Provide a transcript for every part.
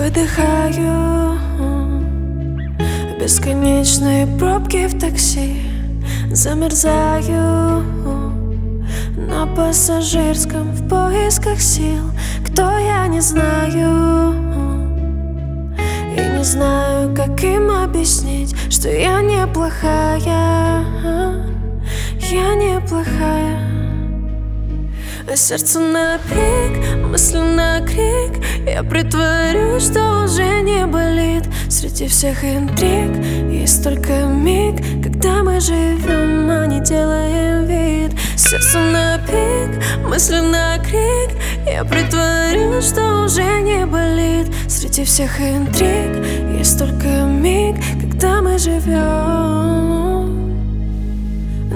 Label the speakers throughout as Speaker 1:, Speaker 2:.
Speaker 1: выдыхаю. Бесконечные пробки в такси. Замерзаю на пассажирском в поисках сил. Кто я не знаю. И не знаю, как им объяснить Что я неплохая. Я неплохая а сердце на пик, мысли на крик Я притворюсь, что уже не болит. Среди всех интриг есть только миг. Когда мы живем, а не делаем вид. Сердце на пик, мысли на крик Я притворюсь, что уже не болит. Среди всех интриг есть только миг. Когда мы живем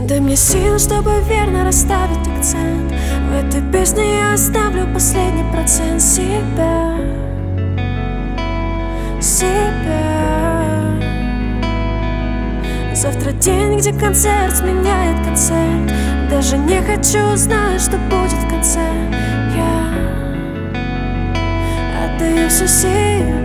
Speaker 1: Дай мне сил, чтобы верно расставить акцент. В этой песне я оставлю последний процент. Себя Себя Завтра день, где концерт сменяет концерт. Даже не хочу знать, что будет в конце. Я отдаю все себе